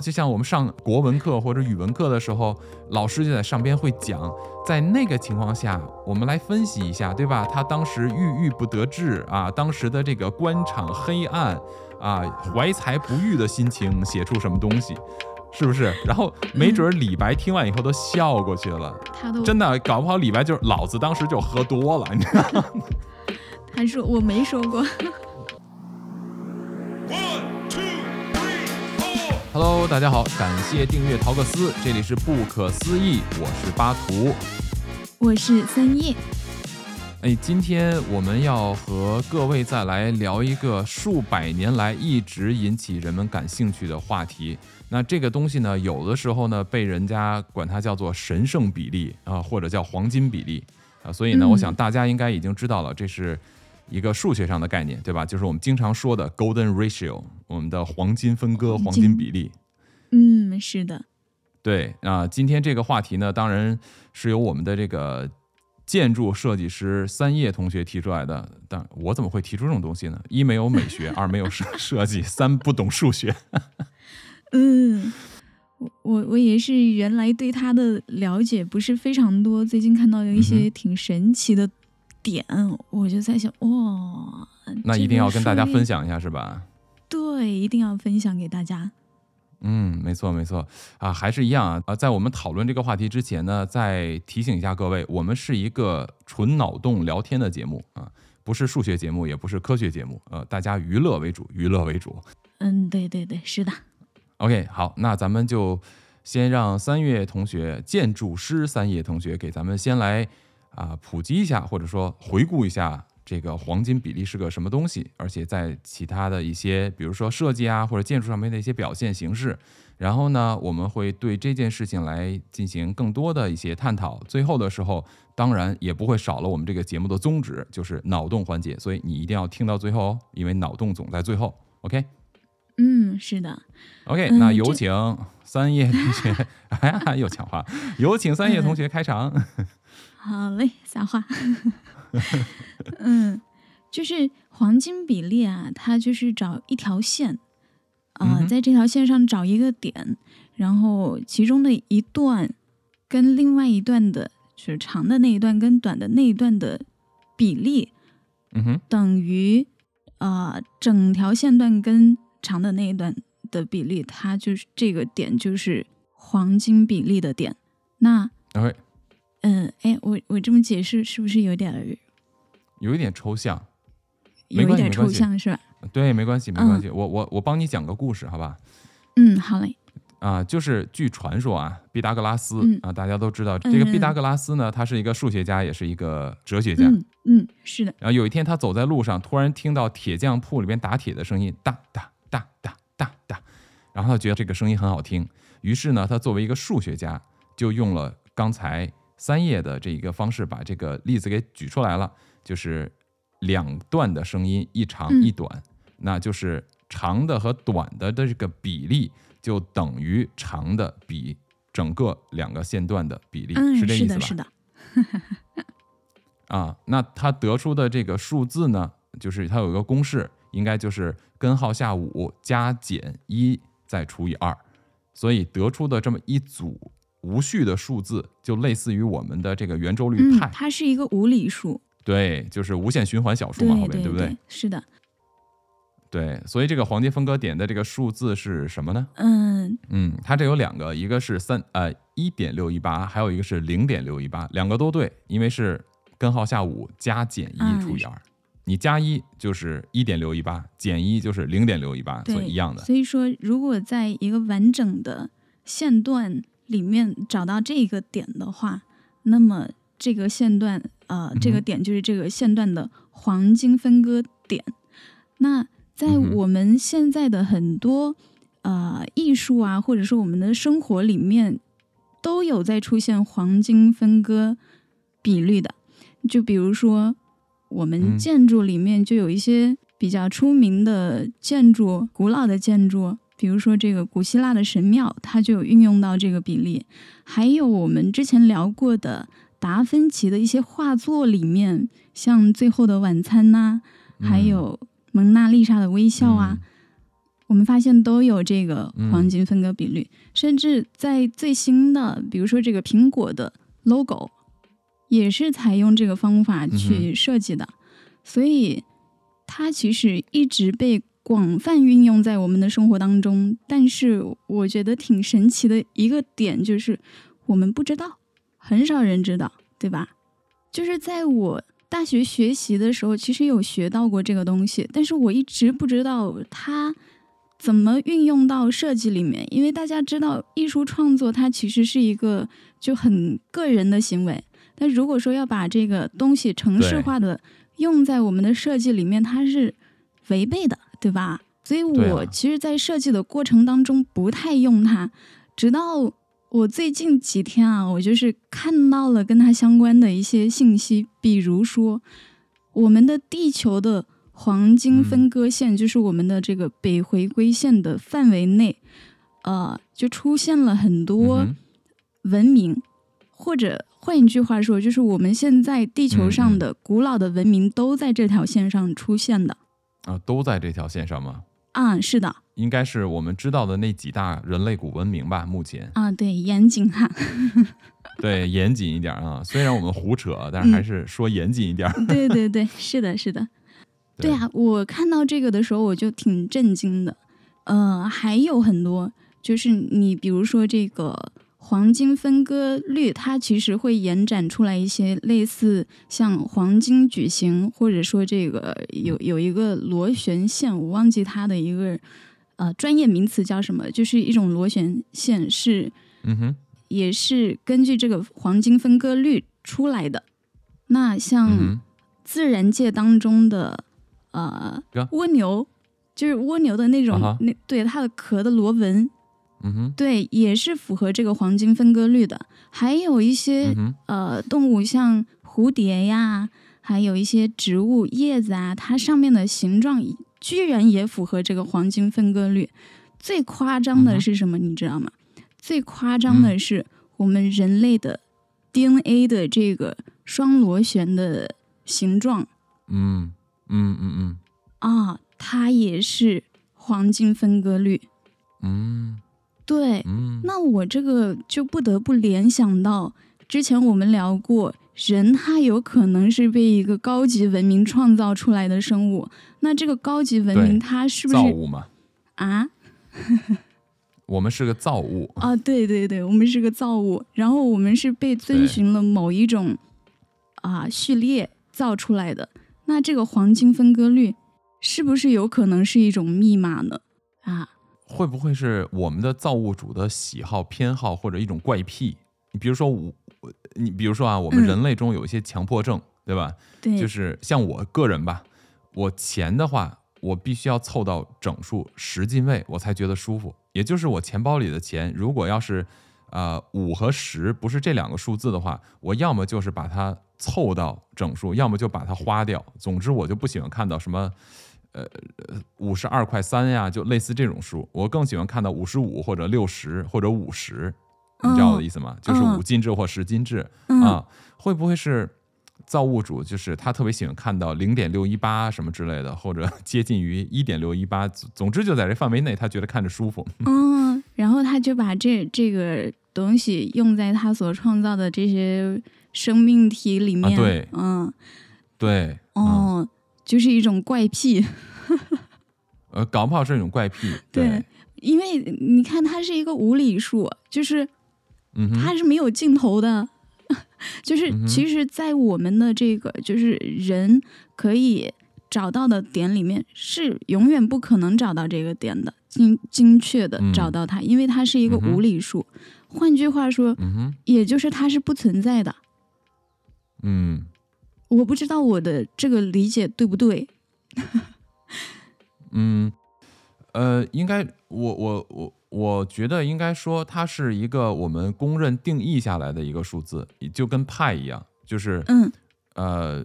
就像我们上国文课或者语文课的时候，老师就在上边会讲，在那个情况下，我们来分析一下，对吧？他当时郁郁不得志啊，当时的这个官场黑暗啊，怀才不遇的心情，写出什么东西，是不是？然后没准李白听完以后都笑过去了，他都真的搞不好李白就是老子当时就喝多了，你知道吗？他说我没说过。Hello，大家好，感谢订阅陶克斯，这里是不可思议，我是巴图。我是三叶，哎，今天我们要和各位再来聊一个数百年来一直引起人们感兴趣的话题。那这个东西呢，有的时候呢被人家管它叫做神圣比例啊，或者叫黄金比例啊。所以呢，嗯我想大家应该已经知道了，这是一个数学上的概念，对吧？就是我们经常说的 golden ratio，我们的黄金分割、黄黄金金比例。嗯，是的，对啊，今天这个话题呢，当然是由我们的这个建筑设计师三叶同学提出来的。但我怎么会提出这种东西呢？一没有美学，二没有设设计，三不懂数学。嗯，我我我也是原来对他的了解不是非常多，最近看到有一嗯些挺神奇的点，我就在想，哇，那一定要跟大家分享，享一下，是吧？对，一定要分享给大家。嗯，没错没错啊，还是一样啊。啊，在我们讨论这个话题之前呢，再提醒一下各位，我们是一个纯脑洞聊天的节目啊，不是数学节目，也不是科学节目，呃，大家娱乐为主，娱乐为主。嗯，对对对，是的，OK，好，那咱们就先让三月同学，建筑师三叶同学给咱们先来啊、普及一下，或者说回顾一下这个黄金比例是个什么东西，而且在其他的一些，比如说设计啊或者建筑上面的一些表现形式。然后呢，我们会对这件事情来进行更多的一些探讨。最后的时候，当然也不会少了我们这个节目的宗旨，就是脑洞环节。所以你一定要听到最后哦，因为脑洞总在最后。OK。嗯，是的，OK，嗯那有请三叶同学，哎呀，又抢话，有请三叶同学开场。好嘞，撒话。嗯，就是黄金比例啊，它就是找一条线，啊、嗯在这条线上找一个点，然后其中的一段跟另外一段的，就是长的那一段跟短的那一段的比例嗯哼，等于呃整条线段跟长的那一段的比例，它就是这个点就是黄金比例的点。那嗯，哎，我我这么解释是不是有点儿有一点抽象，有一点抽象是吧？对，没关系，没关系，我我我帮你讲个故事，好吧？嗯，好嘞，啊，就是据传说啊，毕达哥拉斯、嗯啊，大家都知道这个嗯毕达哥拉斯呢，他是一个数学家，也是一个哲学家。嗯嗯，是的，然后有一天他走在路上，突然听到铁匠铺里边打铁的声音，哒哒哒哒哒哒，然后他觉得这个声音很好听，于是呢，他作为一个数学家，就用了刚才三叶的这一个方式，把这个例子给举出来了，就是两段的声音，一长嗯。一短，那就是长的和短的的这个比例就等于长的比整个两个线段的比例，嗯，是这意思吧？是的，是的，啊，那他得出的这个数字呢，就是它有一个公式，应该就是根号下五加减一再除以二，所以得出的这么一组无序的数字，就类似于我们的这个圆周率嗯派，，它是一个无理数，对，就是无限循环小数嘛，后对面对不对对？是的，对，所以这个黄金分割点的这个数字是什么呢？嗯嗯，它这有两个，一个是三呃一点六一八，还有一个是零点六一八，两个都对，因为是根号下五加减一嗯除以二、你加一就是一点六一八，减一就是零点六一八，所，以一样的。所以说，如果在一个完整的线段里面找到这个点的话，那么这个线段，呃，这个点就是这个线段的黄金分割点。那在我们现在的很多呃艺术啊，或者说我们的生活里面，都有在出现黄金分割比率的。就比如说，我们嗯建筑里面就有一些比较出名的建筑，古老的建筑，比如说这个古希腊的神庙，它就有运用到这个比例。还有我们之前聊过的达芬奇的一些画作里面，像《最后的晚餐》呐、还嗯有蒙娜丽莎的微笑啊，我们发现都有这个嗯黄金分割比率，甚至在最新的，比如说这个苹果的 logo，也是采用这个方法嗯去设计的，所以它其实一直被广泛运用在我们的生活当中。但是我觉得挺神奇的一个点就是，我们不知道，很少人知道，对吧？就是在我大学学习的时候，其实有学到过这个东西，但是我一直不知道它怎么运用到设计里面。因为大家知道，艺术创作它其实是一个就很个人的行为，但如果说要把这个东西程式化的用在我们的设计里面，它是违背的，对吧？所以我其实，在设计的过程当中不太用它，直到我最近几天啊，我就是看到了跟它相关的一些信息，比如说我们的地球的黄金分割线，就是我们的这个北回归线的范围内，呃，就出现了很多嗯文明，或者换一句话说，就是我们现在地球嗯上的古老的文明都在这条线上出现的。哼啊，都在这条线上吗？嗯，是的，应该是我们知道的那几大人类古文明吧？目前啊，对，严谨哈，对严谨一点啊，虽然我们胡扯，但是还是说严谨一点。对对对，是的，是的。对啊，我看到这个的时候我就挺震惊的。呃，还有很多，就是你比如说这个黄金分割率，它其实会延展出来一些类似像黄金矩形，或者说这个有有一个螺旋线，我忘记它的一个呃专业名词叫什么，就是一种螺旋线是嗯哼，也是根据这个黄金分割率出来的。那像自然界当中的呃蜗牛，就是蜗牛的那种、啊那对它的壳的螺纹，嗯哼，对，也是符合这个黄金分割率的。还有一些、嗯，呃动物，像蝴蝶呀，还有一些植物叶子啊，它上面的形状居然也符合这个黄金分割率。最夸张的是什么？你知道吗？最夸张的是我们人类的 DNA 的这个双螺旋的形状嗯嗯嗯嗯啊，它也是黄金分割率。嗯对，那我这个就不得不联想到，之前我们聊过，人他有可能是被一个高级文明创造出来的生物。那这个高级文明它是不是造物嘛，啊？我们是个造物。啊，对对对，我们是个造物，然后我们是被遵循了某一种啊序列造出来的。那这个黄金分割率是不是有可能是一种密码呢？啊，会不会是我们的造物主的喜好、偏好或者一种怪癖？你比如说我，我你比如说啊，我们嗯人类中有一些强迫症，对吧？对，就是像我个人吧，我钱的话，我必须要凑到整数十进位，我才觉得舒服。也就是我钱包里的钱，如果要是呃五和十不是这两个数字的话，我要么就是把它凑到整数，要么就把它花掉。总之，我就不喜欢看到什么。呃，五十二块三呀，就类似这种数，我更喜欢看到五十五或者六十或者五十，你知道我的意思吗？就是嗯五进制或十进制、嗯啊，会不会是造物主就是他特别喜欢看到零点六一八什么之类的，或者 接近于一点六一八，总之就在这范围内，他觉得看着舒服。嗯，然后他就把这这个东西用在他所创造的这些生命体里面。啊对嗯，对，嗯，哦，就是一种怪癖。呃，搞不好是一种怪癖。对，因为你看它是一个无理数，就是它是没有尽头的。就是其实，在我们的这个就是人可以找到的点里面，是永远不可能找到这个点的，精精确的嗯找到它，因为它是一个无理数。换句话说，嗯，也就是它是不存在的。嗯，我不知道我的这个理解对不对。嗯，呃，应该我我我我觉得应该说它是一个我们公认定义下来的一个数字，就跟派一样，就是嗯呃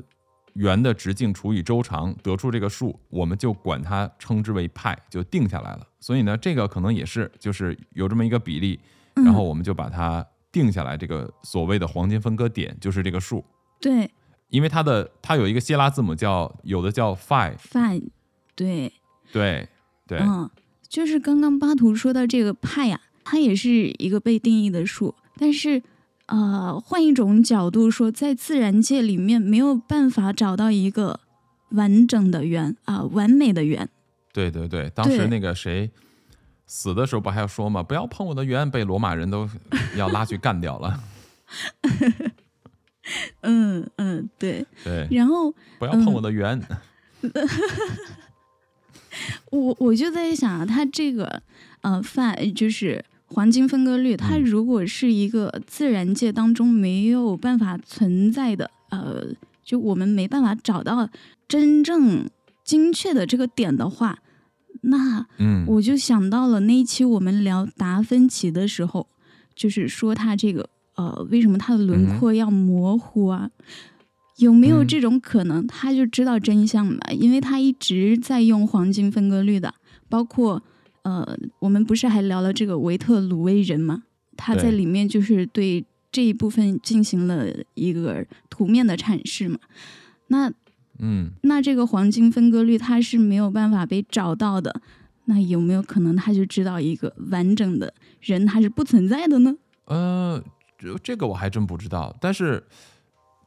圆的直径除以周长得出这个数，我们就管它称之为派，就定下来了。所以呢，这个可能也是就是有这么一个比例，嗯，然后我们就把它定下来，这个所谓的黄金分割点就是这个数。对因为它的它有一个希腊字母叫有的叫 phi，fine，对，对对，嗯，就是刚刚巴图说到这个派呀、它也是一个被定义的数，但是呃，换一种角度说，在自然界里面没有办法找到一个完整的圆啊、完美的圆。对对对，当时那个谁死的时候不还要说吗？不要碰我的圆，被罗马人都要拉去干掉了。嗯嗯，对。对，然后不要碰我的圆。我我就在想啊，它这个呃范就是黄金分割率，它嗯如果是一个自然界当中没有办法存在的，呃，就我们没办法找到真正精确的这个点的话，那嗯，我就想到了那一期我们聊达芬奇的时候，就是说他这个呃，为什么他的轮廓要模糊啊？有没有嗯这种可能？他就知道真相嘛，因为他一直在用黄金分割率的，包括呃，我们不是还聊了这个维特鲁威人吗？他在里面就是对这一部分进行了一个图面的阐释嘛。那嗯，那这个黄金分割率它是没有办法被找到的，那有没有可能他就知道一个完整的人他是不存在的呢？呃，这这个我还真不知道，但是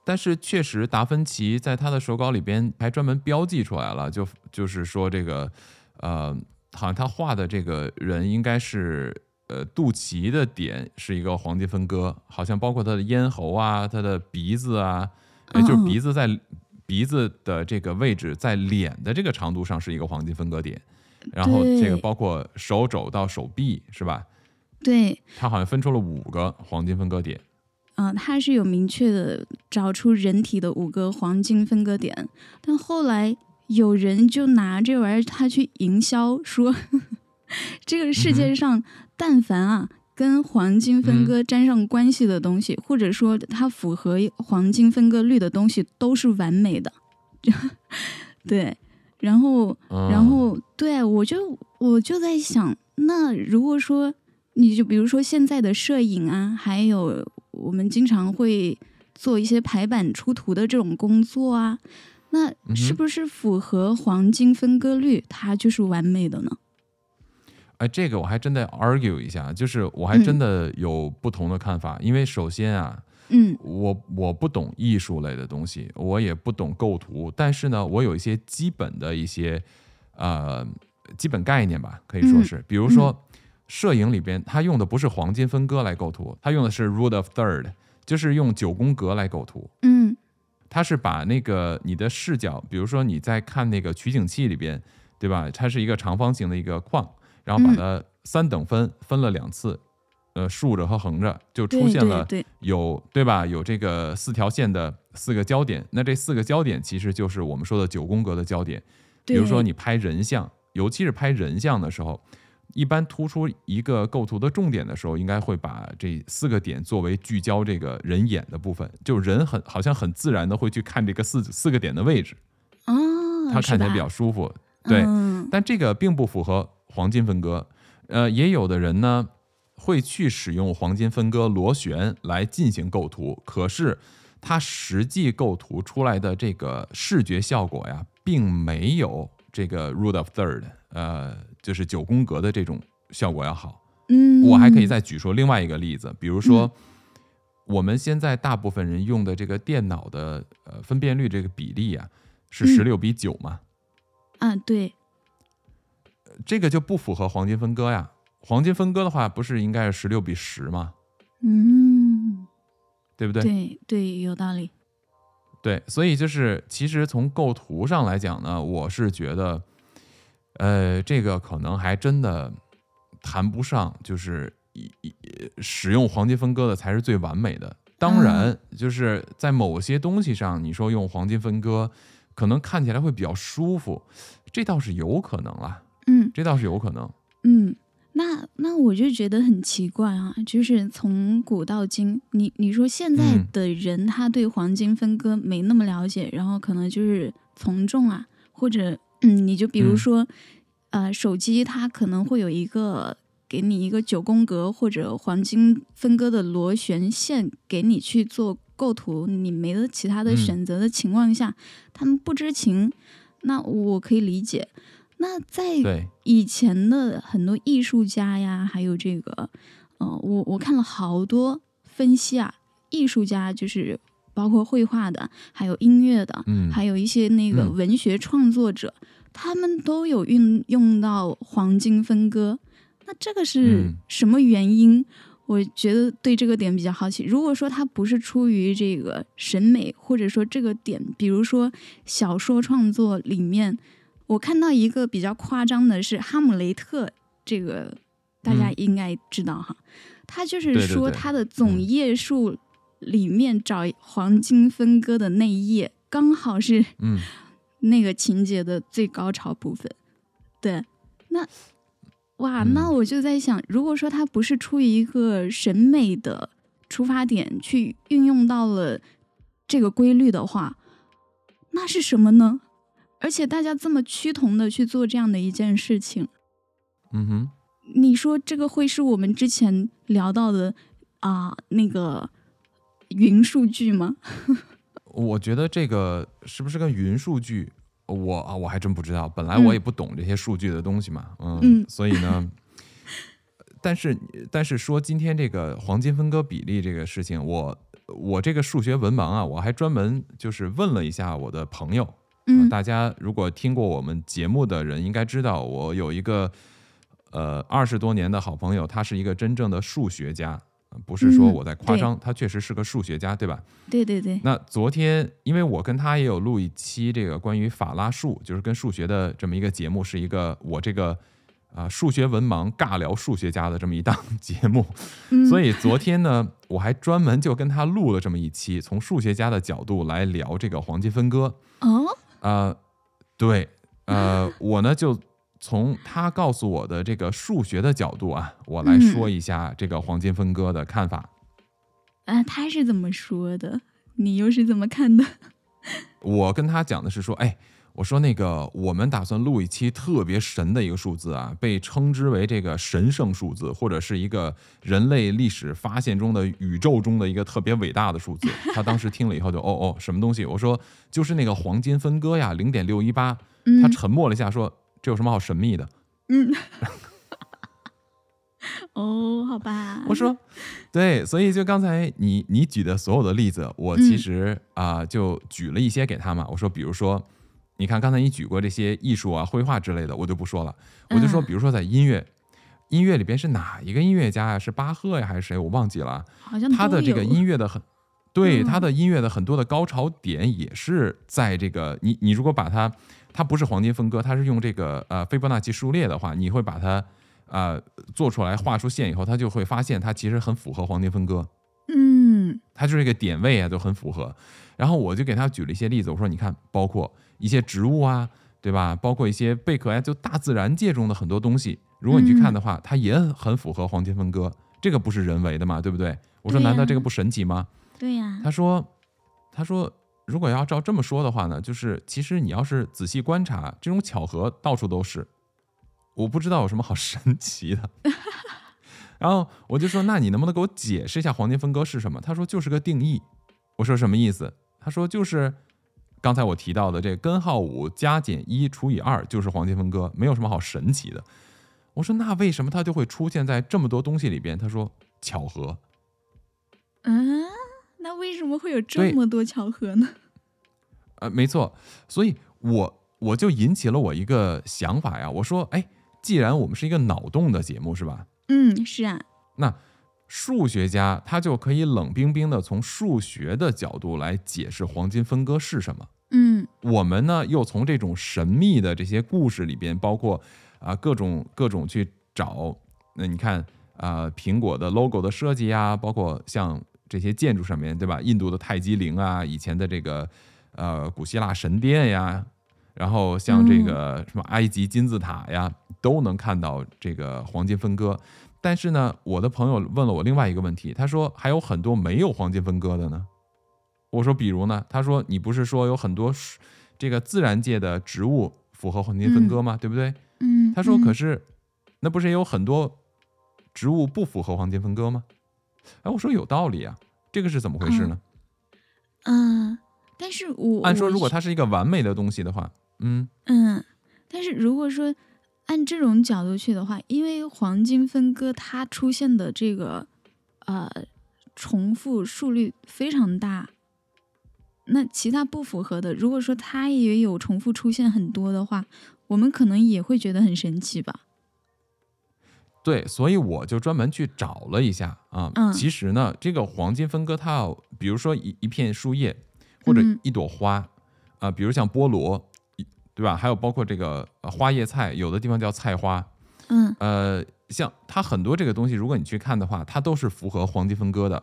但是确实，达芬奇在他的手稿里边还专门标记出来了，就就是说这个呃，好像他画的这个人应该是呃肚脐的点是一个黄金分割，好像包括他的咽喉啊、他的鼻子啊，也就是嗯。鼻子在鼻子的这个位置在脸的这个长度上是一个黄金分割点，然后这个包括手肘到手臂是吧？对，它好像分出了五个黄金分割点。嗯、他是有明确的找出人体的五个黄金分割点，但后来有人就拿这玩意儿他去营销，说 这个世界上但凡啊。跟黄金分割沾上关系的东西，或者说它符合黄金分割率的东西，都是完美的。对，然后嗯、然后对我就我就在想，那如果说你就比如说现在的摄影啊，还有我们经常会做一些排版出图的这种工作啊，那是不是符合黄金分割率，它就是完美的呢？哎，这个我还真得 argue 一下，就是我还嗯。真的有不同的看法，因为首先啊，嗯。我我不懂艺术类的东西，我也不懂构图，但是呢，我有一些基本的一些呃基本概念吧，可以说是，比如说、摄影里边，它用的不是黄金分割来构图，它用的是 rule of third，就是用九宫格来构图。嗯它是把那个你的视角，比如说你在看那个取景器里边，对吧？它是一个长方形的一个框，然后把嗯它三等分，分了两次，呃，竖着和横着，就出现了有对吧？有这个四条线的四个焦点，那这四个焦点其实就是我们说的九宫格的焦点。比如说你拍人像，尤其是拍人像的时候，一般突出一个构图的重点的时候，应该会把这四个点作为聚焦这个人眼的部分，就人很好像很自然的会去看这个四四个点的位置，它看起来比较舒服。对，嗯但这个并不符合黄金分割。呃，也有的人呢会去使用黄金分割螺旋来进行构图，可是它实际构图出来的这个视觉效果呀，并没有这个 root of third，呃，就是九宫格的这种效果要好。嗯，我还可以再举说另外一个例子，比如说。我们现在大部分人用的这个电脑的呃分辨率这个比例啊，是嗯十六比九嘛，啊，对，这个就不符合黄金分割呀。黄金分割的话，不是应该是十六比十吗？嗯，对不对？对对，有道理。对所以就是其实从构图上来讲呢，我是觉得，呃，这个可能还真的谈不上，就是一一使用黄金分割的才是最完美的。当然，就是在某些东西上，你说用黄金分割，可能看起来会比较舒服，这倒是有可能啦，嗯这倒是有可能。嗯，那那我就觉得很奇怪啊，就是从古到今，你你说现在嗯的人他对黄金分割没那么了解，然后可能就是从众啊，或者嗯，你就比如嗯。说，呃，手机它可能会有一个给你一个九宫格或者黄金分割的螺旋线给你去做构图，你没得其他的嗯。选择的情况下，他们不知情，那我可以理解。那在，以前的很多艺术家呀，还有这个，呃，我我看了好多分析啊，艺术家就是包括绘画的，还有音乐的，嗯还有一些那个嗯文学创作者，他们都有运用到黄金分割。那这个是嗯什么原因？我觉得对这个点比较好奇。如果说它不是出于这个审美，或者说这个点，比如说小说创作里面，我看到一个比较夸张的是《哈姆雷特》，这个大家嗯应该知道哈，他就是说他的总嗯页数里面找黄金分割的那一页，刚好是嗯那个情节的最高潮部分。对，那哇，嗯那我就在想，如果说他不是出于一个审美的出发点去运用到了这个规律的话，那是什么呢？而且大家这么趋同的去做这样的一件事情，嗯哼，你说这个会是我们之前聊到的啊、那个云数据吗？我觉得这个是不是跟云数据，我啊我还真不知道。本来嗯。我也不懂这些数据的东西嘛，嗯，嗯。所以呢，但是但是说今天这个黄金分割比例这个事情，我我这个数学文盲啊，我还专门就是问了一下我的朋友，嗯。呃大家如果听过我们节目的人应该知道，我有一个呃二十多年的好朋友，他是一个真正的数学家，呃不是说嗯我在夸对张，他确实是个数学家，对吧？对对对，那昨天，因为我跟他也有录一期这个关于法拉数，就是跟数学的这么一个节目，是一个我这个啊、数学文盲尬聊数学家的这么一档 节目。嗯，所以昨天呢，我还专门就跟他录了这么一期，从数学家的角度来聊这个黄金分割。哦，呃，对，呃，我呢就从他告诉我的这个数学的角度啊，我来嗯说一下这个黄金分割的看法。啊，他是怎么说的？你又是怎么看的？我跟他讲的是说，哎，我说那个我们打算录一期特别神的一个数字啊，被称之为这个神圣数字，或者是一个人类历史发现中的宇宙中的一个特别伟大的数字。他当时听了以后就哦哦，什么东西？我说就是那个黄金分割呀，零点六一八。嗯他沉默了一下，说这有什么好神秘的？嗯，哦，好吧，我说，对，所以就刚才你你举的所有的例子，我其嗯实啊、就举了一些给他嘛。我说，比如说，你看刚才你举过这些艺术啊、绘画之类的，我就不说了。我就说，嗯比如说在音乐，音乐里边是哪一个音乐家呀、是巴赫呀还是谁？我忘记了。好像他的这个音乐的很，对嗯他的音乐的很多的高潮点也是在这个你你如果把它，它不是黄金分割，它是用这个呃斐波那契数列的话，你会把它呃做出来画出线以后，它就会发现它其实很符合黄金分割，嗯它就是这个点位啊都很符合。然后我就给他举了一些例子，我说你看，包括一些植物啊，对吧？包括一些贝壳呀、就大自然界中的很多东西，如果你去看的话，它也很符合黄金分割，这个不是人为的嘛，对不对？我说难道这个不神奇吗？对呀、他说，他说，如果要照这么说的话呢，就是其实你要是仔细观察，这种巧合到处都是，我不知道有什么好 神奇的。然后我就说，那你能不能给我解释一下黄金分割是什么？他说就是个定义。我说什么意思？他说就是刚才我提到的这根号五加减一除以二就是黄金分割，没有什么好神奇的。我说那为什么它就会出现在这么多东西里边？他说巧合。嗯，那为什么会有这么多巧合呢？呃，没错，所以我我就引起了我一个想法呀。我说，哎，既然我们是一个脑洞的节目，是吧？嗯，是啊，那数学家他就可以冷冰冰的从数学的角度来解释黄金分割是什么。嗯我们呢，又从这种神秘的这些故事里边，包括啊、各种各种去找。那你看啊、苹果的 logo 的设计啊，包括像这些建筑上面，对吧？印度的泰姬陵啊，以前的这个呃古希腊神殿呀，然后像这个什么埃及金字塔呀，都能看到这个黄金分割。但是呢，我的朋友问了我另外一个问题，他说还有很多没有黄金分割的呢。我说，比如呢？他说，你不是说有很多树这个自然界的植物符合黄金分割吗？对不对？嗯，他说，嗯可是那不是也有很多植物不符合黄金分割吗？哎，我说有道理啊，这个是怎么回事呢？嗯、但是我按说，如果它是一个完美的东西的话，嗯嗯，但是如果说按这种角度去的话，因为黄金分割它出现的这个呃重复数率非常大，那其他不符合的，如果说它也有重复出现很多的话，我们可能也会觉得很神奇吧。对，所以我就专门去找了一下啊。嗯其实呢，这个黄金分割它要，比如说一一片树叶或者嗯一朵花啊、比如像菠萝，一对吧？还有包括这个呃花叶菜，有的地方叫菜花，嗯呃，像它很多这个东西，如果你去看的话，它都是符合黄金分割的。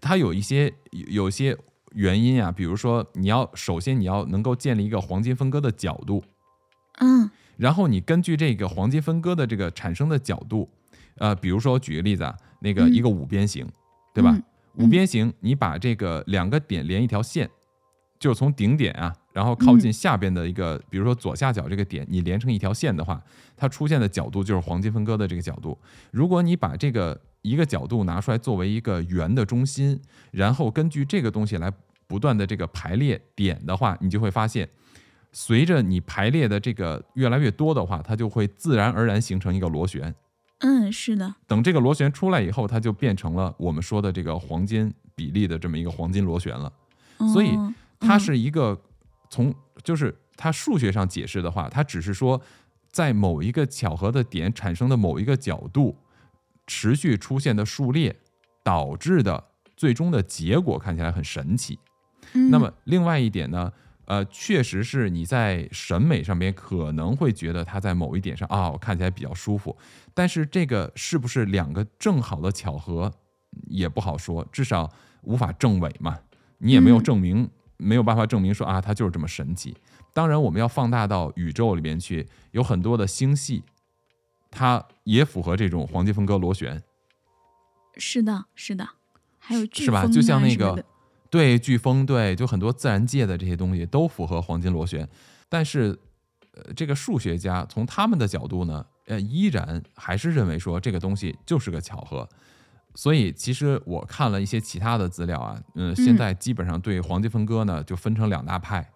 它有一些有有些原因啊，比如说你要首先你要能够建立一个黄金分割的角度，嗯然后你根据这个黄金分割的这个产生的角度，呃，比如说我举个例子啊，那个嗯一个五边形，对吧？嗯五边形，你把这个两个点连一条线，就是从顶点啊，然后靠近下边的一个，比如说左下角这个点，你连成一条线的话，它出现的角度就是黄金分割的这个角度。如果你把这个一个角度拿出来作为一个圆的中心，然后根据这个东西来不断的这个排列点的话，你就会发现，随着你排列的这个越来越多的话，它就会自然而然形成一个螺旋。嗯，是的，等这个螺旋出来以后，它就变成了我们说的这个黄金比例的这么一个黄金螺旋了。所以哦它是一个从就是它数学上解释的话，它只是说在某一个巧合的点产生的某一个角度持续出现的数列导致的最终的结果看起来很神奇。嗯那么另外一点呢，呃，确实是你在审美上边可能会觉得它在某一点上啊，我看起来比较舒服，但是这个是不是两个正好的巧合也不好说，至少无法证伪嘛，你也没有嗯证明，没有办法证明说啊，它就是这么神奇。当然，我们要放大到宇宙里面去，有很多的星系，它也符合这种黄金分割螺旋。是的，是的，还有飓是吧？就像那个对飓风，对，就很多自然界的这些东西都符合黄金螺旋，但是，呃，这个数学家从他们的角度呢，呃，依然还是认为说这个东西就是个巧合。所以，其实我看了一些其他的资料啊，嗯、现在基本上对黄金分割呢就分成两大派，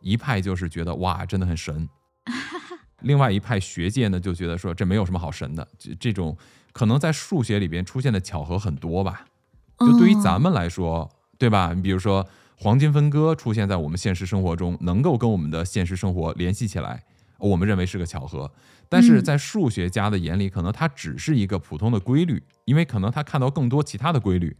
一派就是觉得哇，真的很神，另外一派学界呢就觉得说这没有什么好神的，这这种可能在数学里边出现的巧合很多吧。就对于咱哦们来说，对吧？你比如说黄金分割出现在我们现实生活中，能够跟我们的现实生活联系起来，我们认为是个巧合。但是嗯在数学家的眼里，可能它只是一个普通的规律，因为可能他看到更多其他的规律，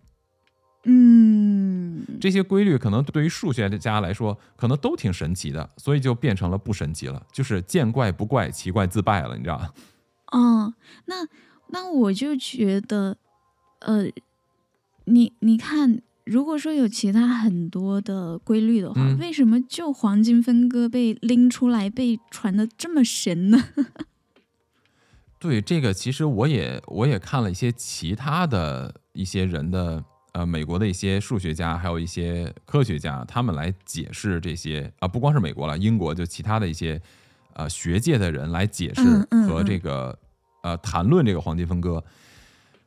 嗯，这些规律可能对于数学家来说，可能都挺神奇的，所以就变成了不神奇了，就是见怪不怪，奇怪自败了，你知道吧？哦，那那我就觉得，呃，你你看，如果说有其他很多的规律的话，嗯为什么就黄金分割被拎出来被传的这么神呢？对这个，其实我也我也看了一些其他的一些人的呃，美国的一些数学家，还有一些科学家，他们来解释这些啊、不光是美国了，英国就其他的一些呃学界的人来解释和这个、呃谈论这个黄金分割。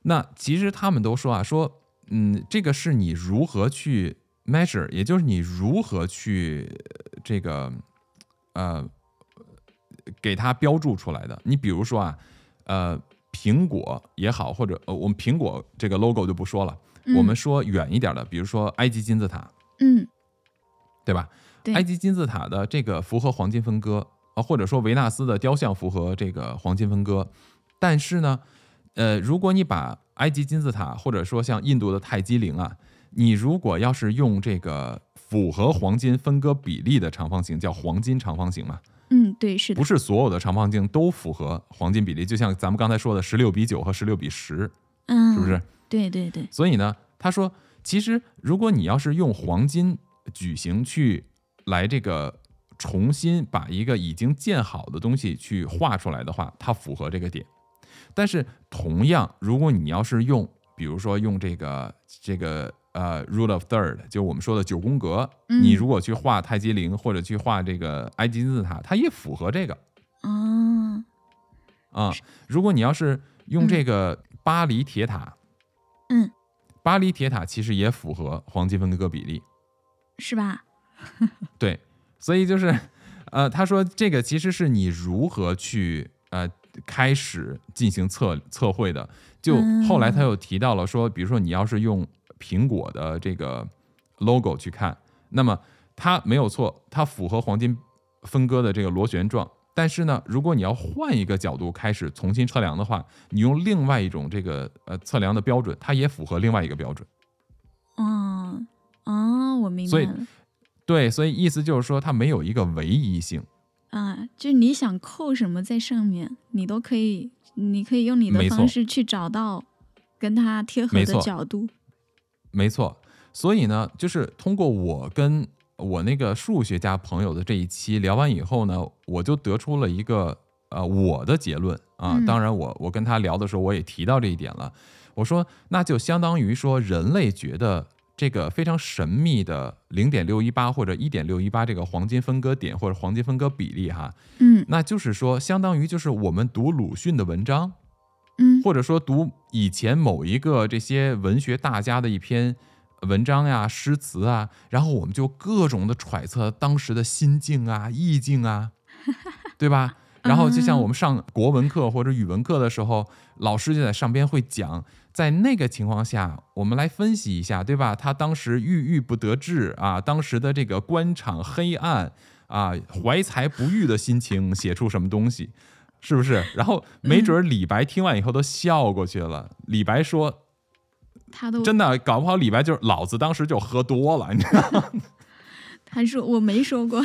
那其实他们都说啊，说嗯，这个是你如何去 measure，也就是你如何去呃这个呃给它标注出来的。你比如说啊，呃，苹果也好，或者呃，我们苹果这个 logo 就不说了，我们说远一点的，比如说埃及金字塔，嗯对吧？对埃及金字塔的这个符合黄金分割啊，或者说维纳斯的雕像符合这个黄金分割，但是呢，呃，如果你把埃及金字塔或者说像印度的泰姬陵啊，你如果要是用这个符合黄金分割比例的长方形，叫黄金长方形嘛，嗯，对，是的不，是所有的长方形都符合黄金比例，就像咱们刚才说的十六比九和十六比十，嗯，是不是？？对对对，所以呢，他说，其实如果你要是用黄金矩形去来这个重新把一个已经建好的东西去画出来的话，它符合这个点。但是同样，如果你要是用，比如说用这个这个呃 rule of third，就我们说的九宫格，嗯。你如果去画泰姬陵或者去画这个埃及金字塔，它也符合这个。哦，啊、如果你要是用这个巴黎铁塔，嗯，巴黎铁塔其实也符合黄金分割比例，是吧？对，所以就是呃，他说这个其实是你如何去呃开始进行测测绘的。就后来他又提到了说，比如说你要是用苹果的这个 logo 去看，那么它没有错，它符合黄金分割的这个螺旋状。但是呢，如果你要换一个角度开始重新测量的话，你用另外一种这个呃测量的标准，它也符合另外一个标准。嗯哦，我明所以对，所以意思就是说它没有一个唯一性。啊，就你想扣什么在上面，你都可以，你可以用你的方式去找到跟它贴合的角度。没错，所以呢，就是通过我跟我那个数学家朋友的这一期聊完以后呢，我就得出了一个呃我的结论啊。嗯当然我，我跟他聊的时候，我也提到这一点了。我说，那就相当于说，人类觉得这个非常神秘的零点六一八或者一点六一八这个黄金分割点或者黄金分割比例哈，嗯。那就是说，相当于就是我们读鲁迅的文章，嗯。或者说读以前某一个这些文学大家的一篇文章呀、诗词啊，然后我们就各种的揣测当时的心境啊、意境啊，对吧？然后就像我们上国文课或者语文课的时候，老师就在上边会讲，在那个情况下，我们来分析一下，对吧？他当时郁郁不得志啊，当时的这个官场黑暗啊，怀才不遇的心情，写出什么东西，是不是？然后没准儿李白听完以后都笑过去了。李白说他：“都真的，搞不好李白就是老子当时就喝多了，你知道吗？他说我没说过。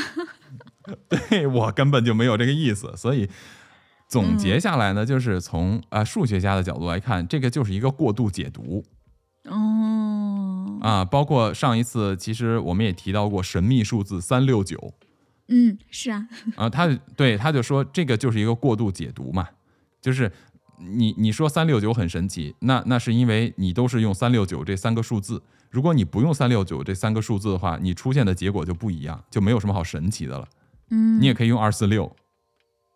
对我根本就没有这个意思。所以总结下来呢，就是从啊、呃数学家的角度来看，这个就是一个过度解读哦，啊。包括上一次，其实我们也提到过神秘数字三六九嗯，是啊，啊，他对他就说这个就是一个过度解读嘛，就是。你你说三六九很神奇，那那是因为你都是用三六九这三个数字。如果你不用三六九这三个数字的话，你出现的结果就不一样，就没有什么好神奇的了。嗯，你也可以用二四六，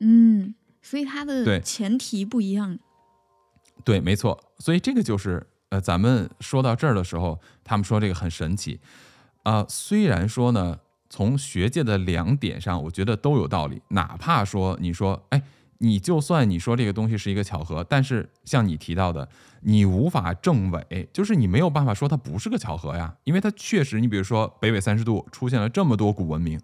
嗯，所以它的前提不一样。对，没错。所以这个就是呃，咱们说到这儿的时候，他们说这个很神奇啊、虽然说呢，从学界的两点上，我觉得都有道理。哪怕说你说，哎，你就算你说这个东西是一个巧合，但是像你提到的，你无法证伪，就是你没有办法说它不是个巧合呀，因为它确实，你比如说北纬三十度出现了这么多古文明，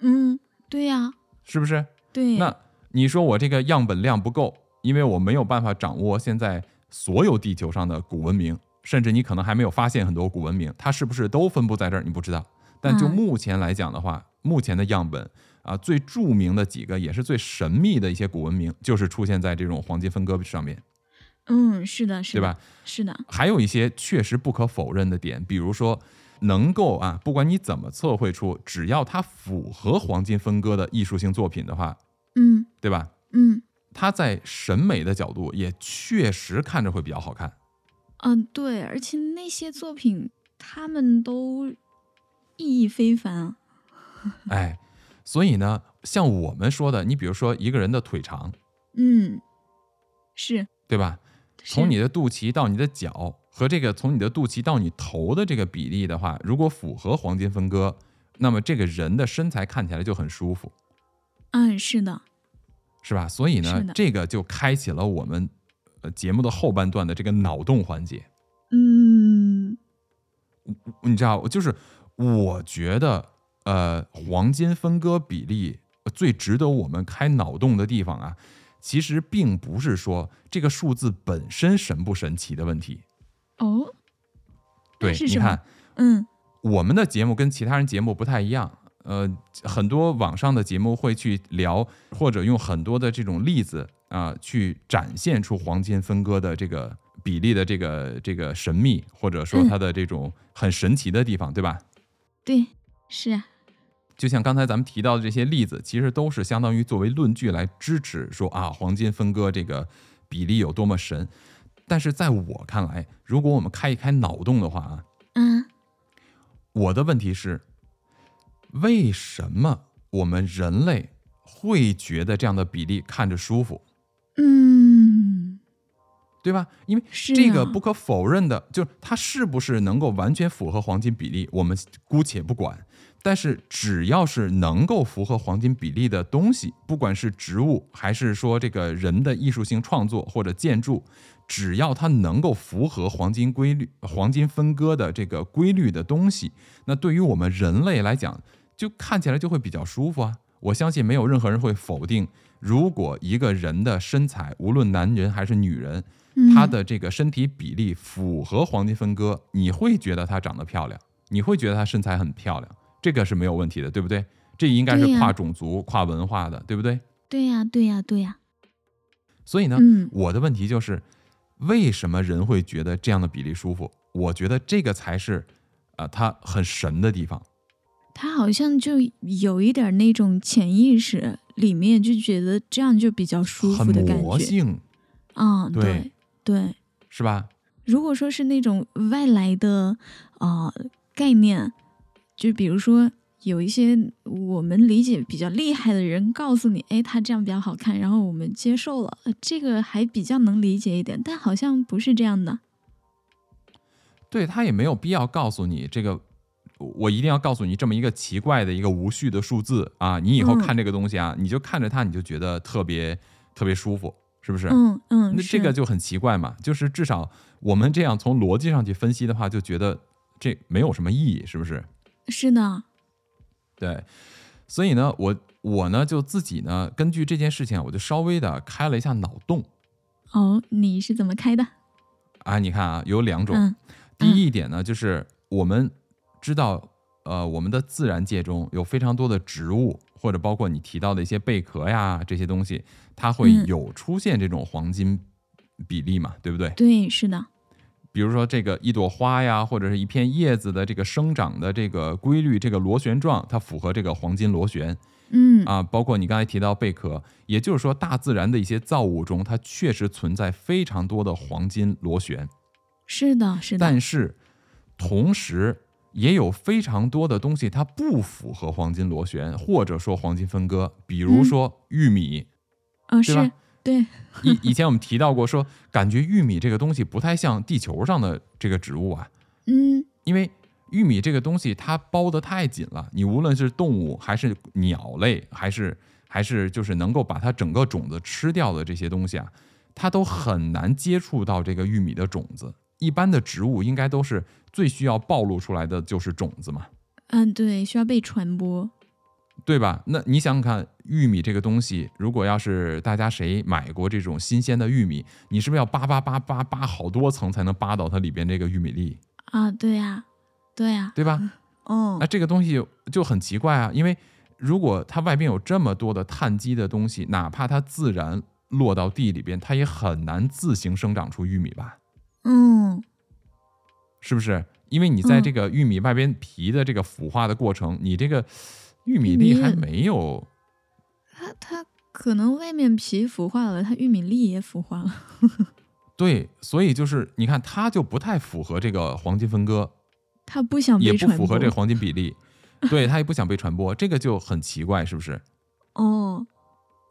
嗯，对呀、是不是？对。那你说我这个样本量不够，因为我没有办法掌握现在所有地球上的古文明，甚至你可能还没有发现很多古文明，它是不是都分布在这儿，你不知道。但就嗯目前来讲的话，目前的样本啊，最著名的几个也是最神秘的一些古文明，就是出现在这种黄金分割上面，嗯，是的，是的，对吧？？是的，还有一些确实不可否认的点，比如说能够啊，不管你怎么测绘出，只要它符合黄金分割的艺术性作品的话，嗯对吧？嗯它在审美的角度也确实看着会比较好看。嗯、对，而且那些作品他们都意义非凡啊。哎，所以呢，像我们说的，你比如说一个人的腿长，嗯，是对吧？从你的肚脐到你的脚和这个从你的肚脐到你头的这个比例的话，如果符合黄金分割，那么这个人的身材看起来就很舒服，嗯是的，是吧？所以呢，这个就开启了我们呃节目的后半段的这个脑洞环节。嗯。你知道，就是我觉得，呃，黄金分割比例呃最值得我们开脑洞的地方啊，其实并不是说这个数字本身神不神奇的问题。哦，对，你看，嗯。我们的节目跟其他人节目不太一样，呃，很多网上的节目会去聊，或者用很多的这种例子啊、去展现出黄金分割的这个比例的这个这个神秘，或者说嗯它的这种很神奇的地方，对吧？对是啊，就像刚才咱们提到的这些例子，其实都是相当于作为论据来支持说啊，黄金分割这个比例有多么神。但是在我看来，如果我们开一开脑洞的话啊，嗯我的问题是，为什么我们人类会觉得这样的比例看着舒服，嗯对吧？因为这个不可否认的，就是它是不是能够完全符合黄金比例，我们姑且不管。但是只要是能够符合黄金比例的东西，不管是植物还是说这个人的艺术性创作或者建筑，只要它能够符合黄金规律、黄金分割的这个规律的东西，那对于我们人类来讲，就看起来就会比较舒服啊。我相信没有任何人会否定，如果一个人的身材，无论男人还是女人，嗯他的这个身体比例符合黄金分割，你会觉得她长得漂亮，你会觉得她身材很漂亮，这个是没有问题的，对不对？这应该是跨种族、跨文化的，对不对？对呀，对呀，对呀。所以呢，嗯我的问题就是，为什么人会觉得这样的比例舒服？我觉得这个才是，啊、它很神的地方。他好像就有一点那种潜意识里面就觉得这样就比较舒服的感觉。魔性，啊、对对对。是吧？如果说是那种外来的呃概念，就比如说有一些我们理解比较厉害的人告诉你，哎，他这样比较好看，然后我们接受了，呃这个还比较能理解一点，但好像不是这样的。对他也没有必要告诉你这个，我一定要告诉你这么一个奇怪的一个无序的数字啊！你以后嗯看这个东西啊，你就看着它，你就觉得特别特别舒服，是不是？嗯嗯，那这个就很奇怪嘛，就是至少我们这样从逻辑上去分析的话，就觉得这没有什么意义，是不是？是的，对，所以呢，我我呢就自己呢根据这件事情啊，我就稍微的开了一下脑洞哦，你是怎么开的？啊。你看啊，有两种，嗯第一点呢，就是我们知道，呃，我们的自然界中有非常多的植物，或者包括你提到的一些贝壳呀这些东西，它会嗯有出现这种黄金比例嘛，对不对？对，是的，比如说这个一朵花呀，或者是一片叶子的这个生长的这个规律，这个螺旋状，它符合这个黄金螺旋嗯啊。包括你刚才提到贝壳，也就是说，大自然的一些造物中，它确实存在非常多的黄金螺旋。是的，是的，但是同时也有非常多的东西它不符合黄金螺旋，或者说黄金分割，比如嗯说玉米。啊，对吧是，对，以以前我们提到过说，感觉玉米这个东西不太像地球上的这个植物啊，嗯因为玉米这个东西它包得太紧了，你无论是动物还是鸟类，还是还是就是能够把它整个种子吃掉的这些东西啊，它都很难接触到这个玉米的种子。一般的植物应该都是最需要暴露出来的就是种子嘛，嗯，对，需要被传播。对吧？那你想想看，玉米这个东西，如果要是大家谁买过这种新鲜的玉米，你是不是要扒扒扒扒扒好多层才能扒到它里边这个玉米粒，啊，对呀，对呀，对吧？哦那，这个东西就很奇怪啊，因为如果它外边有这么多的碳基的东西，哪怕它自然落到地里边，它也很难自行生长出玉米吧？嗯，是不是？因为你在嗯这个玉米外边皮的这个腐化的过程，你这个玉米粒还没有它它可能外面皮腐化了，它玉米粒也腐化了。对，所以就是你看，它就不太符合这个黄金分割，它不想也不被传播。符合这个黄金比例，对，它也不想被传播，这个就很奇怪，是不是？哦，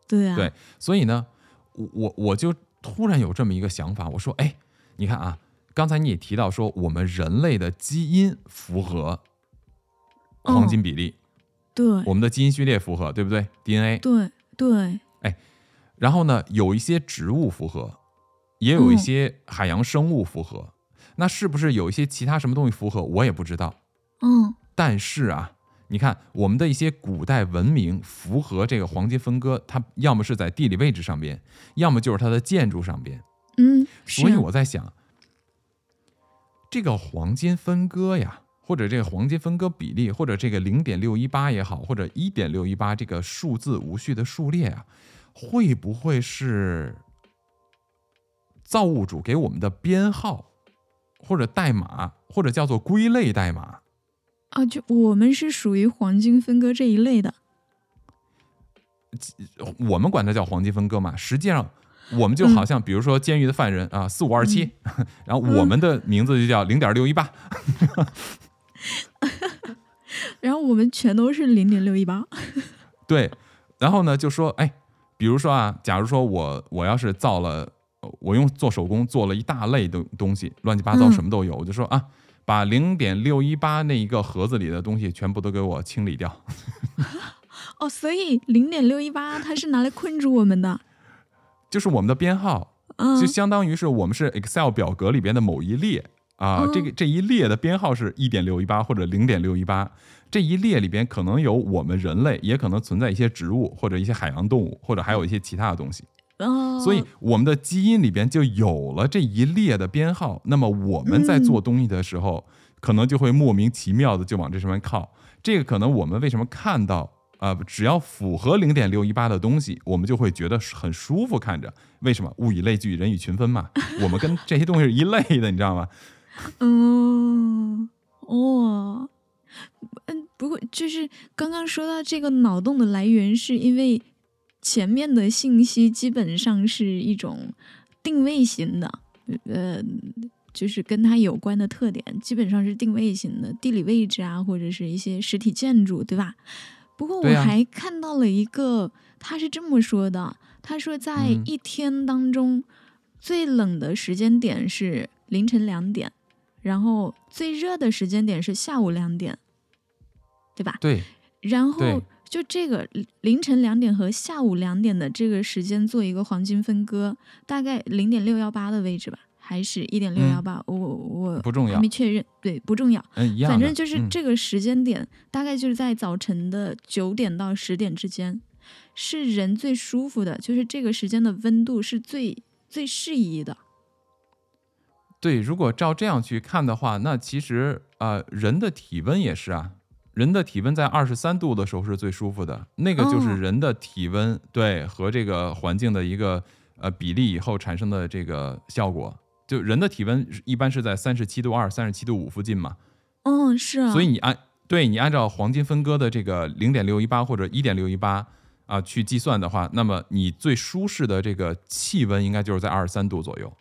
对啊，对所以呢，我我我就突然有这么一个想法，我说，哎，你看啊，刚才你也提到说，我们人类的基因符合黄金比例，对我们的基因序列符合，对不对？DNA，对对，哎然后呢，有一些植物符合，也有一嗯些海洋生物符合，那是不是有一些其他什么东西符合？我也不知道。嗯但是啊，你看我们的一些古代文明符合这个黄金分割，它要么是在地理位置上边，要么就是它的建筑上边。嗯，所以我在想，这个黄金分割呀，或者这个黄金分割比例，或者这个零点六一八也好，或者一点六一八这个数字无序的数列啊，会不会是造物主给我们的编号，或者代码，或者叫做归类代码？啊，就我们是属于黄金分割这一类的。我们管它叫黄金分割嘛，实际上我们就嗯好像，比如说监狱的犯人啊，四五二七，然后我们的名字就叫零点六一八，然后我们全都是零点六一八。对，然后呢就说，哎，比如说啊，假如说我我要是造了呃我用做手工做了一大类的东西，乱七八糟嗯什么都有，我就说啊，把零点六一八那一个盒子里的东西全部都给我清理掉。哦，所以零点六一八它是拿来困住我们的。就是我们的编号，嗯就相当于是我们是 Excel 表格里边的某一列。啊，哦。这个这一列的编号是一点六一八或者零点六一八，这一列里边可能有我们人类，也可能存在一些植物或者一些海洋动物，或者还有一些其他的东西，哦，所以我们的基因里边就有了这一列的编号。那么我们在做东西的时候，可能就会莫名其妙的就往这上面靠。这个可能我们为什么看到啊、呃只要符合零点六一八的东西，我们就会觉得很舒服看着。为什么？物以类聚，人以群分嘛。我们跟这些东西是一类的，你知道吗？嗯，哦，嗯，不过就是刚刚说到这个脑洞的来源，是因为前面的信息基本上是一种定位型的，呃，就是跟它有关的特点基本上是定位型的，地理位置啊，或者是一些实体建筑，对吧？不过我还看到了一个，他是这么说的，他说在嗯一天当中。最冷的时间点是凌晨两点，然后最热的时间点是下午两点，对吧？对，然后就这个凌晨两点和下午两点的这个时间做一个黄金分割，大概零点六幺八的位置吧，还是一点六幺八？我我不重要还没，确认，对，不重要。嗯，一样。反正就是嗯这个时间点，大概就是在早晨的九点到十点之间，是人最舒服的，就是这个时间的温度是最最适宜的。对，如果照这样去看的话，那其实呃，人的体温也是啊，人的体温在二十三度的时候是最舒服的，那个就哦是人的体温、对和这个环境的一个呃比例以后产生的这个效果。就人的体温一般是在三十七度二、三十七度五附近嘛，嗯，是啊。所以你按对你按照黄金分割的这个零点六一八或者一点六一八啊去计算的话，那么你最舒适的这个气温应该就是在二十三度左右。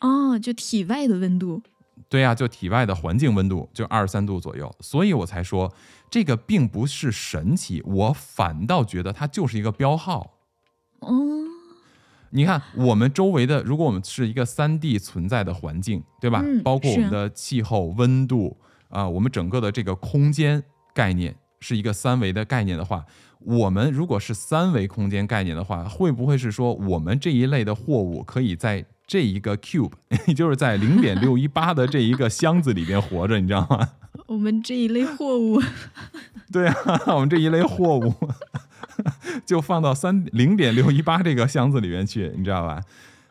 哦，就体外的温度。对呀、就体外的环境温度就二十三度左右，所以我才说这个并不是神奇，我反倒觉得它就是一个标号。哦，你看，我们周围的，如果我们是一个三 D 存在的环境，对吧？嗯包括我们的气候、温度啊、我们整个的这个空间概念是一个三维的概念的话，我们如果是三维空间概念的话，会不会是说我们这一类的货物可以在这一个 cube，也 就是在零点六一八的这一个箱子里边活着，你知道吗？我们这一类货物，对啊，我们这一类货物 就放到三零点六一八这个箱子里面去，你知道吧？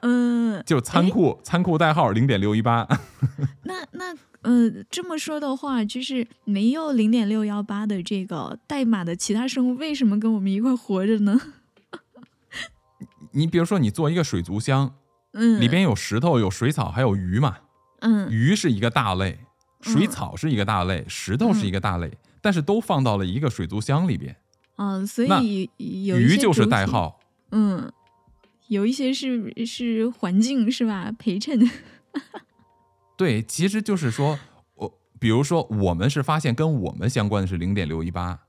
嗯、就仓库仓库代号零点六一八。那那呃，这么说的话，就是没有零点六幺八的这个代码的其他生物，为什么跟我们一块活着呢？你比如说，你做一个水族箱，嗯，里边有石头、有水草，还有鱼嘛。嗯鱼是一个大类，水草是一个大类，石头是一个大类，但是都放到了一个水族箱里边。啊，所以有一些鱼就是代号，嗯，有一些是是环境是吧？陪衬，对，其实就是说，我比如说，我们是发现跟我们相关的是零点六一八，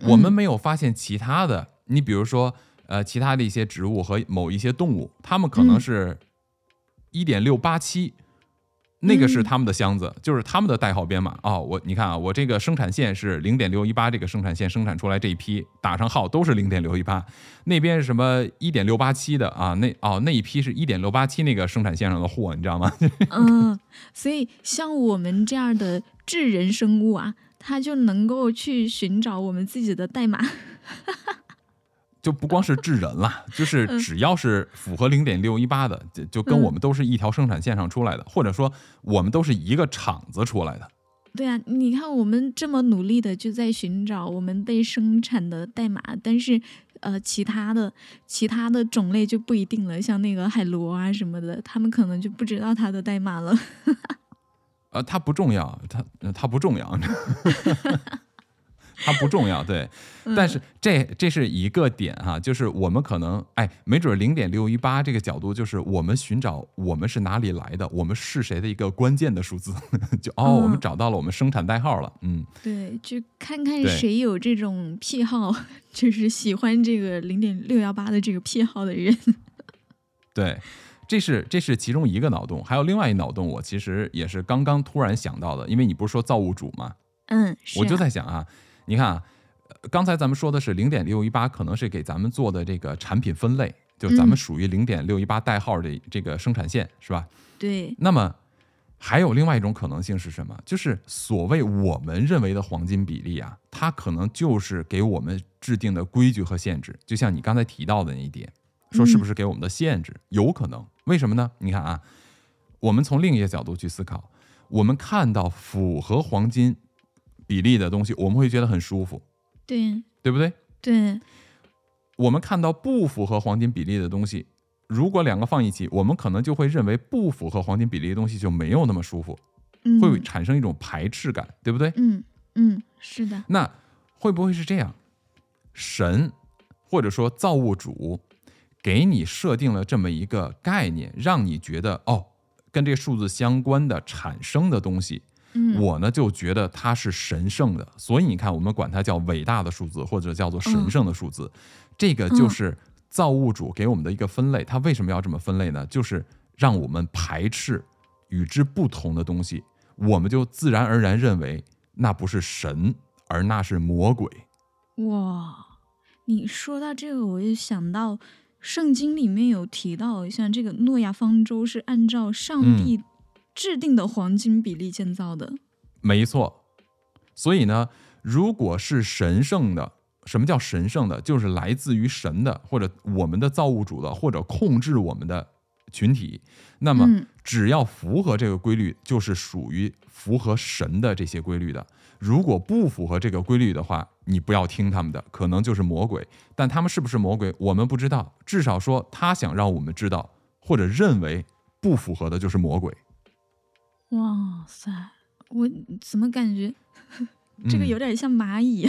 我们嗯没有发现其他的。你比如说，呃，其他的一些植物和某一些动物，它们可能嗯是一点六八七。那个是嗯他们的箱子，就是他们的代号编码哦。我你看啊，我这个生产线是零点六一八，这个生产线生产出来这一批打上号都是零点六一八，那边是什么一点六八七的啊？那哦那一批是一点六八七那个生产线上的货，你知道吗？嗯，所以像我们这样的智人生物啊，它就能够去寻找我们自己的代码。就不光是智人了，就是嗯只要是符合零点六一八的，就就跟我们都是一条生产线上出来的，或者说我们都是一个厂子出来的。对啊，你看我们这么努力的就在寻找我们被生产的代码，但是呃，其他的其他的种类就不一定了，像那个海螺啊什么的，他们可能就不知道它的代码了。呃，它不重要，它呃它不重要，它不重要，对。但是这这是一个点哈、就是我们可能哎，没准零点六一八这个角度，就是我们寻找我们是哪里来的，我们是谁的一个关键的数字，就哦，我们嗯找到了我们生产代号了，嗯。对，就看看谁有这种癖好，就是喜欢这个零点六幺八的这个癖好的人。对，这是这是其中一个脑洞，还有另外一脑洞，我其实也是刚刚突然想到的，因为你不是说造物主吗？嗯，是我就啊在想啊，你看啊，呃刚才咱们说的是零点六一八，可能是给咱们做的这个产品分类，就咱们嗯属于零点六一八代号的这个生产线，是吧？对，那么还有另外一种可能性是什么？就是所谓我们认为的黄金比例啊，它可能就是给我们制定的规矩和限制。就像你刚才提到的那一点，说是不是给我们的限制？有可能。为什么呢？你看啊，我们从另一个角度去思考，我们看到符合黄金比例的东西，我们会觉得很舒服，对对不对？对，我们看到不符合黄金比例的东西，如果两个放一起，我们可能就会认为不符合黄金比例的东西就没有那么舒服，嗯，会产生一种排斥感，对不对？嗯嗯，是的，那会不会是这样？神或者说造物主给你设定了这么一个概念，让你觉得哦，跟这个数字相关的产生的东西，嗯，我呢就觉得它是神圣的，所以你看，我们管它叫伟大的数字，或者叫做神圣的数字。这个就是造物主给我们的一个分类。它为什么要这么分类呢？就是让我们排斥与之不同的东西，我们就自然而然认为那不是神，而那是魔鬼。哇，你说到这个，我就想到圣经里面有提到，像这个诺亚方舟是按照上嗯帝制定的黄金比例建造的。没错。所以呢，如果是神圣的，什么叫神圣的？就是来自于神的，或者我们的造物主的，或者控制我们的群体。那么嗯，只要符合这个规律，就是属于符合神的这些规律的。如果不符合这个规律的话，你不要听他们的，可能就是魔鬼。但他们是不是魔鬼，我们不知道。至少说他想让我们知道，或者认为不符合的就是魔鬼。哇塞，我怎么感觉这个嗯有点像蚂蚁？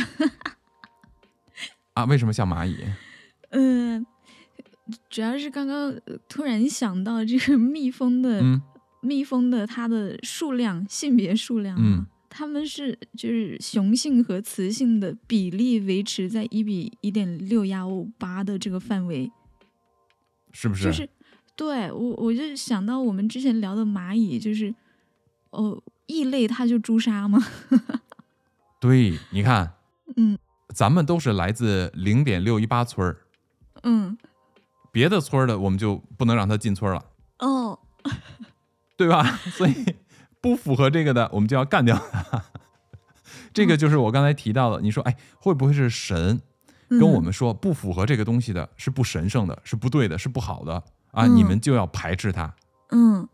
啊？为什么像蚂蚁？嗯、主要是刚刚呃突然想到这个蜜蜂的、嗯蜜蜂的它的数量性别数量啊，嗯它们是就是雄性和雌性的比例维持在一比一点六幺八的这个范围，是不是？就是对我我就想到我们之前聊的蚂蚁，就是哦异类他就朱砂嘛，对，你看，嗯。咱们都是来自零点六一八村儿，嗯。别的村儿的我们就不能让他进村儿了，哦。对吧？所以不符合这个的，我们就要干掉他。这个就是我刚才提到的，你说，哎，会不会是神跟我们说不符合这个东西的是不神圣的，是不对的，是不好的啊？嗯。你们就要排斥它，嗯，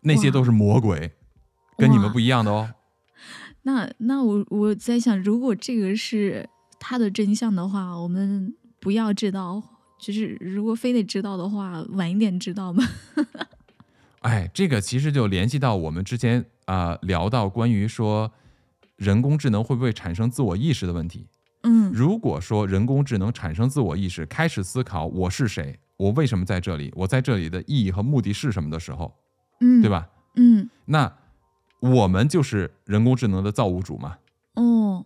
那些都是魔鬼，跟你们不一样的哦。那那我我在想，如果这个是他的真相的话，我们不要知道。就是如果非得知道的话，晚一点知道吧。哎，这个其实就联系到我们之前啊、聊到关于说人工智能会不会产生自我意识的问题。嗯如果说人工智能产生自我意识，开始思考我是谁，我为什么在这里，我在这里的意义和目的是什么的时候，嗯，对？吧？嗯那我们就是人工智能的造物主嘛。哦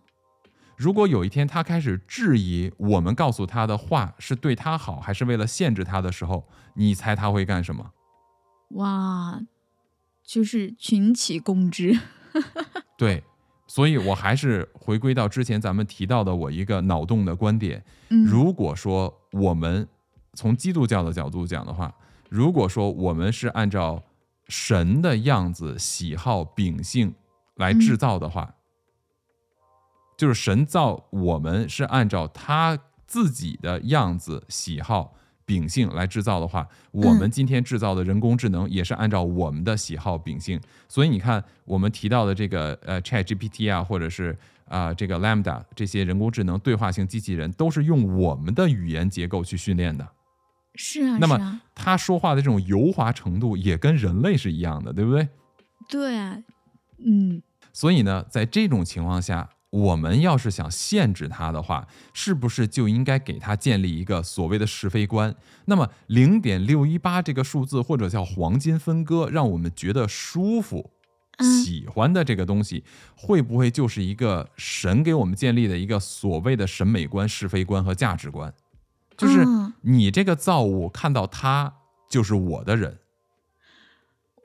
如果有一天他开始质疑我们告诉他的话是对他好，还是为了限制他的时候，你猜他会干什么？哇，就是群起攻之。对，所以我还是回归到之前咱们提到的我一个脑洞的观点。嗯，如果说我们从基督教的角度讲的话，如果说我们是按照神的样子、喜好、秉性来制造的话，就是神造我们是按照他自己的样子、喜好、秉性来制造的话，我们今天制造的人工智能也是按照我们的喜好、秉性。所以你看，我们提到的这个呃 Chat GPT 啊，或者是啊、这个 Lambda 这些人工智能对话型机器人，都是用我们的语言结构去训练的。是啊，那么是啊，它说话的这种油滑程度也跟人类是一样的，对不对？对啊，嗯所以呢，在这种情况下，我们要是想限制他的话，是不是就应该给他建立一个所谓的是非观？那么零点六一八这个数字，或者叫黄金分割，让我们觉得舒服、嗯喜欢的这个东西，会不会就是一个神给我们建立的一个所谓的审美观、是非观和价值观？就是嗯你这个造物看到他就是我的人，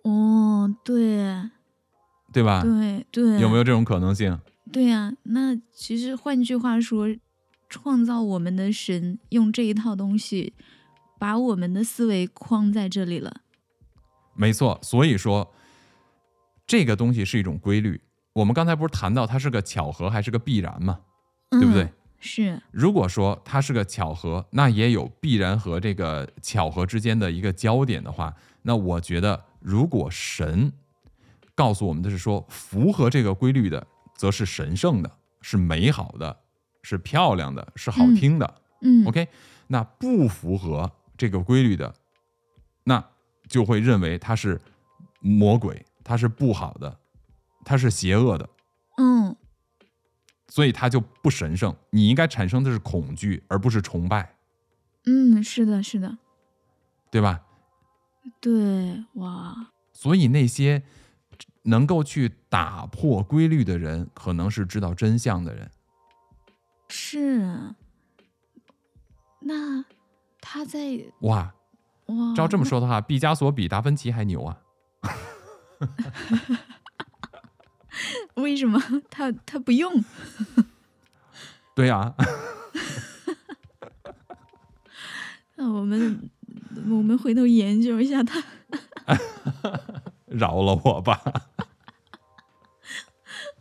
哦，对对吧？对对，啊有没有这种可能性？对呀、那其实换句话说，创造我们的神用这一套东西把我们的思维框在这里了。没错，所以说这个东西是一种规律。我们刚才不是谈到它是个巧合还是个必然嘛？对不对嗯？是，如果说它是个巧合，那也有必然和这个巧合之间的一个焦点的话，那我觉得，如果神告诉我们的是说，符合这个规律的，则是神圣的，是美好的，是漂亮的，是好听的。嗯 OK，那不符合这个规律的，那就会认为它是魔鬼，它是不好的，它是邪恶的。嗯，所以它就不神圣。你应该产生的是恐惧，而不是崇拜，嗯，是的，是的，对吧？对，哇，所以那些能够去打破规律的人，可能是知道真相的人。是。那他在哇，哇，照这么说的话，毕加索比达芬奇还牛啊！那，为什么 他他不用？对呀、那我们我们回头研究一下他。饶了我吧。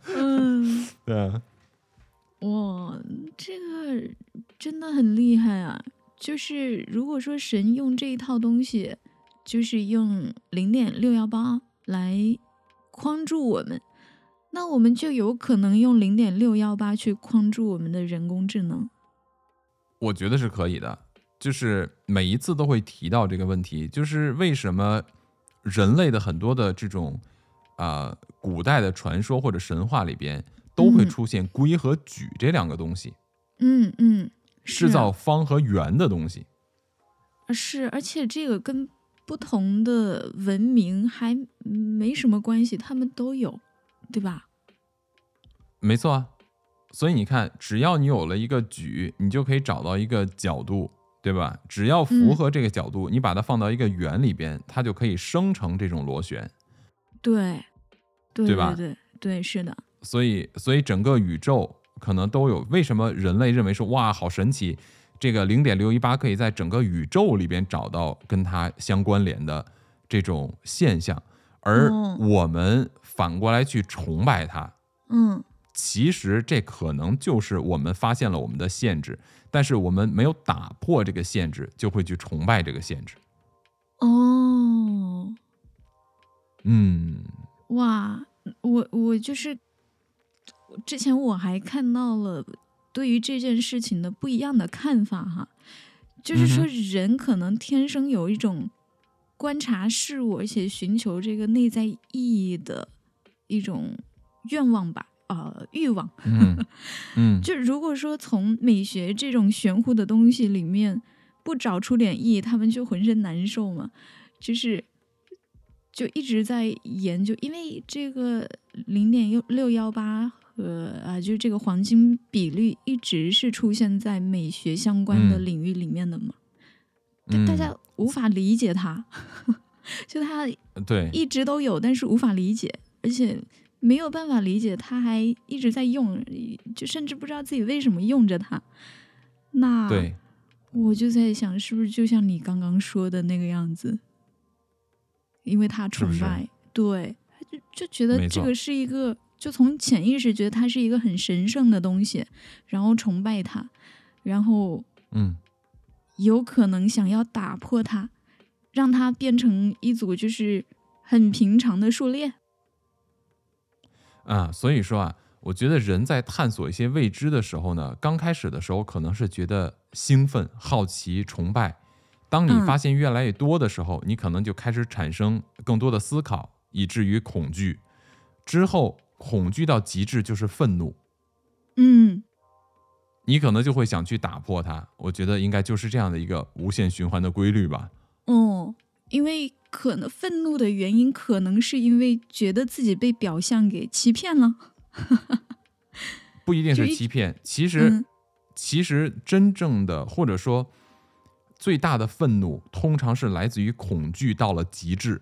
嗯，对啊，哇，这个真的很厉害啊！就是如果说神用这一套东西，就是用零点六幺八来框住我们，那我们就有可能用零点六幺八去框住我们的人工智能。我觉得是可以的。就是每一次都会提到这个问题，就是为什么人类的很多的这种啊、呃古代的传说或者神话里边都会嗯出现规和矩这两个东西，嗯嗯，是制造方和圆的东西。是，而且这个跟不同的文明还没什么关系，他们都有，对吧？没错啊，所以你看，只要你有了一个矩，你就可以找到一个角度，对吧？只要符嗯合这个角度，你把它放到一个圆里边，它就可以生成这种螺旋。对，对对吧对对对，是的，所以，所以整个宇宙可能都有。为什么人类认为说哇，好神奇？这个零点六一八可以在整个宇宙里边找到跟它相关联的这种现象，而哦我们反过来去崇拜它，嗯。其实这可能就是我们发现了我们的限制，但是我们没有打破这个限制，就会去崇拜这个限制。哦，嗯，哇，我我就是之前我还看到了对于这件事情的不一样的看法哈，就是说嗯人可能天生有一种观察事物而且寻求这个内在意义的一种愿望吧，呃，欲望。嗯嗯，就如果说从美学这种玄乎的东西里面不找出点意义，他们就浑身难受嘛。就是就一直在研究，因为这个零点六六幺八和啊，就是这个黄金比率一直是出现在美学相关的嗯领域里面的嘛，嗯大家无法理解他，就他对，一直都有，但是无法理解，而且没有办法理解，他还一直在用，就甚至不知道自己为什么用着它。那对，我就在想，是不是就像你刚刚说的那个样子？因为他崇是是？拜，对，就就觉得这个是一个，就从潜意识觉得它是一个很神圣的东西，然后崇拜它，然后嗯有可能想要打破它，让它变成一组就是很平常的数列。啊，所以说啊，我觉得人在探索一些未知的时候呢，刚开始的时候可能是觉得兴奋、好奇、崇拜。当你嗯发现越来越多的时候，你可能就开始产生更多的思考，以至于恐惧。之后，恐惧到极致就是愤怒，嗯，你可能就会想去打破它。我觉得应该就是这样的一个无限循环的规律吧。嗯，因为可能愤怒的原因，可能是因为觉得自己被表象给欺骗了。不一定 是欺骗，其实、嗯其实真正的或者说最大的愤怒通常是来自于恐惧到了极致，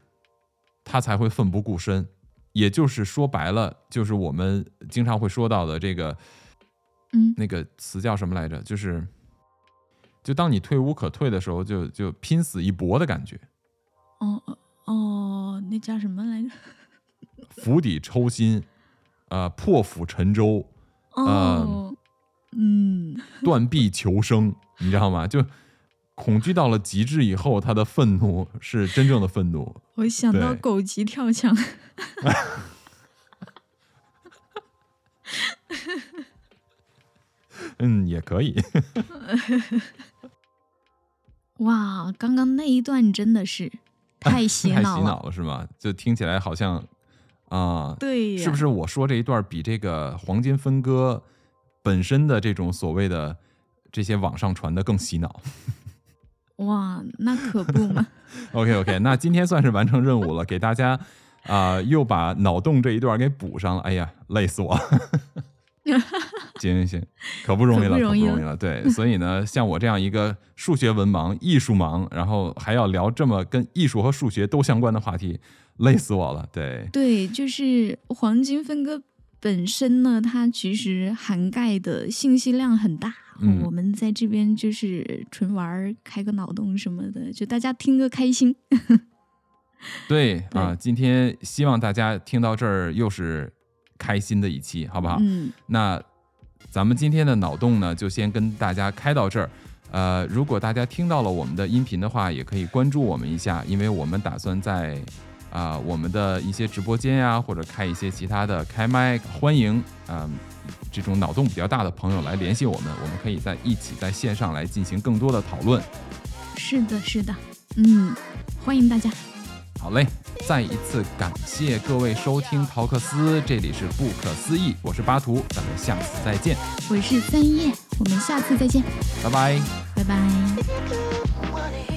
他才会奋不顾身。也就是说白了，就是我们经常会说到的这个嗯，那个词叫什么来着？就是，就当你退无可退的时候，就就拼死一搏的感觉，哦哦哦，那叫什么来着？釜底抽薪，呃，破釜沉舟，哦，嗯，断臂求生，你知道吗？就恐惧到了极致以后，他的愤怒是真正的愤怒。我想到狗急跳墙。嗯，也可以。哇，刚刚那一段真的是太洗脑了。洗脑了是吗？就听起来好像啊、对，是不是我说这一段比这个黄金分割本身的这种所谓的这些网上传的更洗脑 哇，那可不嘛。？OK OK，那今天算是完成任务了，给大家啊、又把脑洞这一段给补上了。哎呀，累死我！行行行，可不容易了，可可不容易了。对，所以呢，像我这样一个数学文盲、艺术盲，然后还要聊这么跟艺术和数学都相关的话题，累死我了。对，对，就是黄金分割本身呢，它其实涵盖的信息量很大。嗯我们在这边就是纯玩儿，开个脑洞什么的，就大家听个开心。对 啊，今天希望大家听到这儿又是开心的一期，好不好？嗯，那咱们今天的脑洞呢，就先跟大家开到这儿。呃，如果大家听到了我们的音频的话，也可以关注我们一下，因为我们打算在啊、我们的一些直播间呀、或者开一些其他的开麦，欢迎嗯、这种脑洞比较大的朋友来联系我们，我们可以在一起在线上来进行更多的讨论。是的，是的，嗯，欢迎大家。好嘞，再一次感谢各位收听陶克斯，这里是不可思议，我是巴图，咱们下次再见，我是三叶，我们下次再见，拜拜。拜拜。